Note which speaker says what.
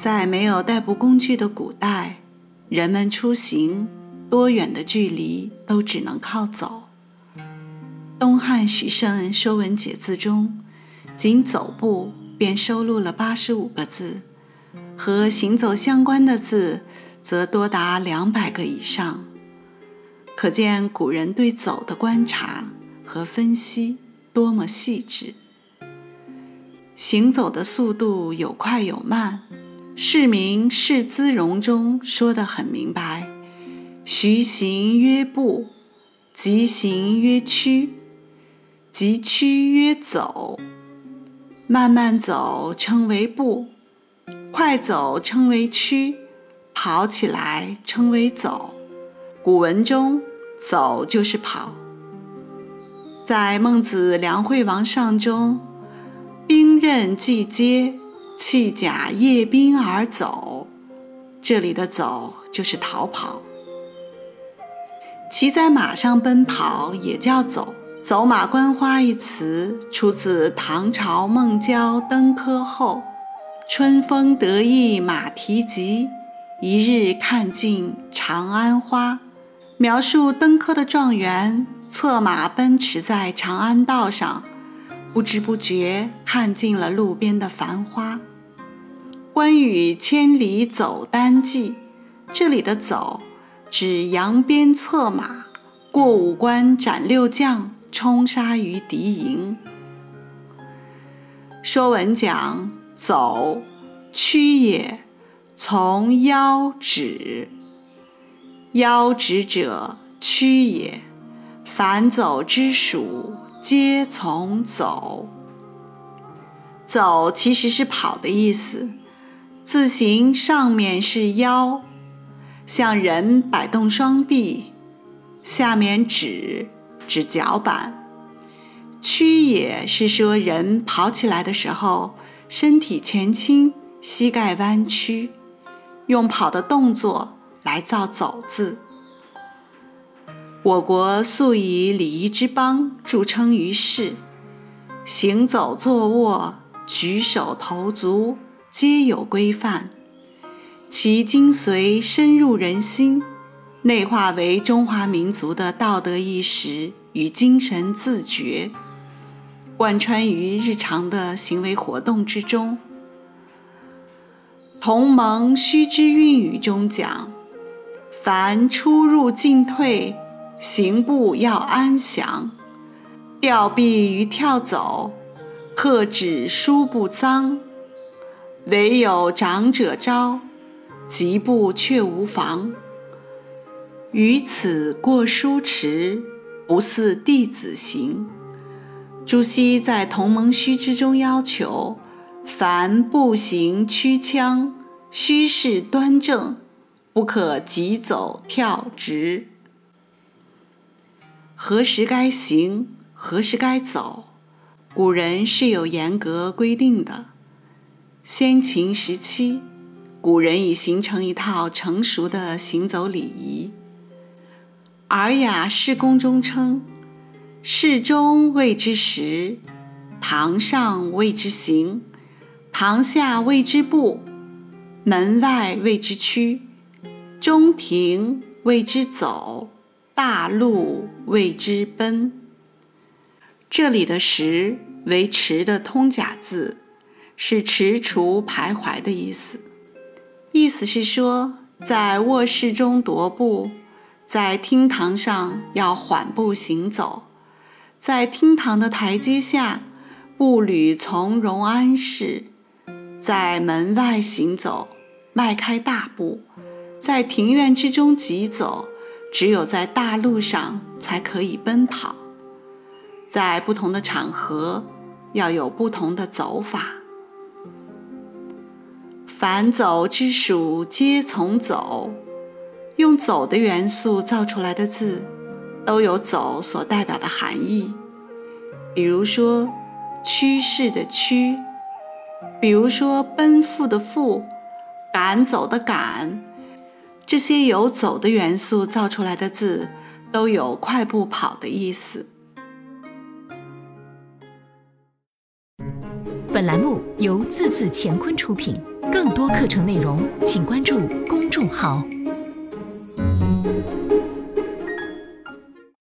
Speaker 1: 在没有代步工具的古代，人们出行多远的距离都只能靠走。东汉许慎《说文解字》中，仅“走步”便收录了八十五个字，和行走相关的字则多达两百个以上，可见古人对走的观察和分析。多么细致！行走的速度有快有慢，市民视姿容中说得很明白：徐行曰步，急行曰趋，急趋曰走。慢慢走称为步，快走称为趋，跑起来称为走。古文中，走就是跑。在《孟子·梁惠王上》中，“兵刃既接，弃甲夜兵而走。”这里的“走”就是逃跑。骑在马上奔跑也叫走。“走马观花”一词出自唐朝孟郊《登科后》：“春风得意马蹄疾，一日看尽长安花。”描述登科的状元。策马奔驰在长安道上，不知不觉看尽了路边的繁花。关羽千里走单骑，这里的“走”指扬鞭策马，过五关斩六将，冲杀于敌营。《说文》讲：“走，趋也，从腰指。腰指者，趋也。”凡走之属，皆从走。走其实是跑的意思。字形上面是腰，像人摆动双臂；下面指指脚板。屈也是说人跑起来的时候，身体前倾，膝盖弯曲，用跑的动作来造走字。我国素以礼仪之邦著称于世，行走、坐卧、举手投足皆有规范，其精髓深入人心，内化为中华民族的道德意识与精神自觉，贯穿于日常的行为活动之中。《同盟须知韵语》中讲：“凡出入进退。”行步要安详，吊臂于跳走，克止书不脏。唯有长者招，疾步却无妨。于此过书迟，不似弟子行。朱熹在《同盟须知》中要求：凡步行趋枪，须是端正，不可急走跳直。何时该行，何时该走，古人是有严格规定的。先秦时期，古人已形成一套成熟的行走礼仪。《尔雅释公》中称：“室中谓之食，堂上谓之行，堂下谓之步，门外谓之趋，中庭谓之走。”大路谓之奔。这里的“食”为“迟”的通假字，是踟蹰徘徊的意思。意思是说，在卧室中踱步，在厅堂上要缓步行走，在厅堂的台阶下步履从容安适，在门外行走，迈开大步，在庭院之中疾走。只有在大路上才可以奔跑，在不同的场合要有不同的走法。凡走之属，皆从走。用走的元素造出来的字，都有走所代表的含义。比如说趋势的趋，比如说奔赴的赴，赶走的赶，这些有走的元素造出来的字，都有快步跑的意思。
Speaker 2: 本栏目由字字乾坤出品，更多课程内容请关注公众号。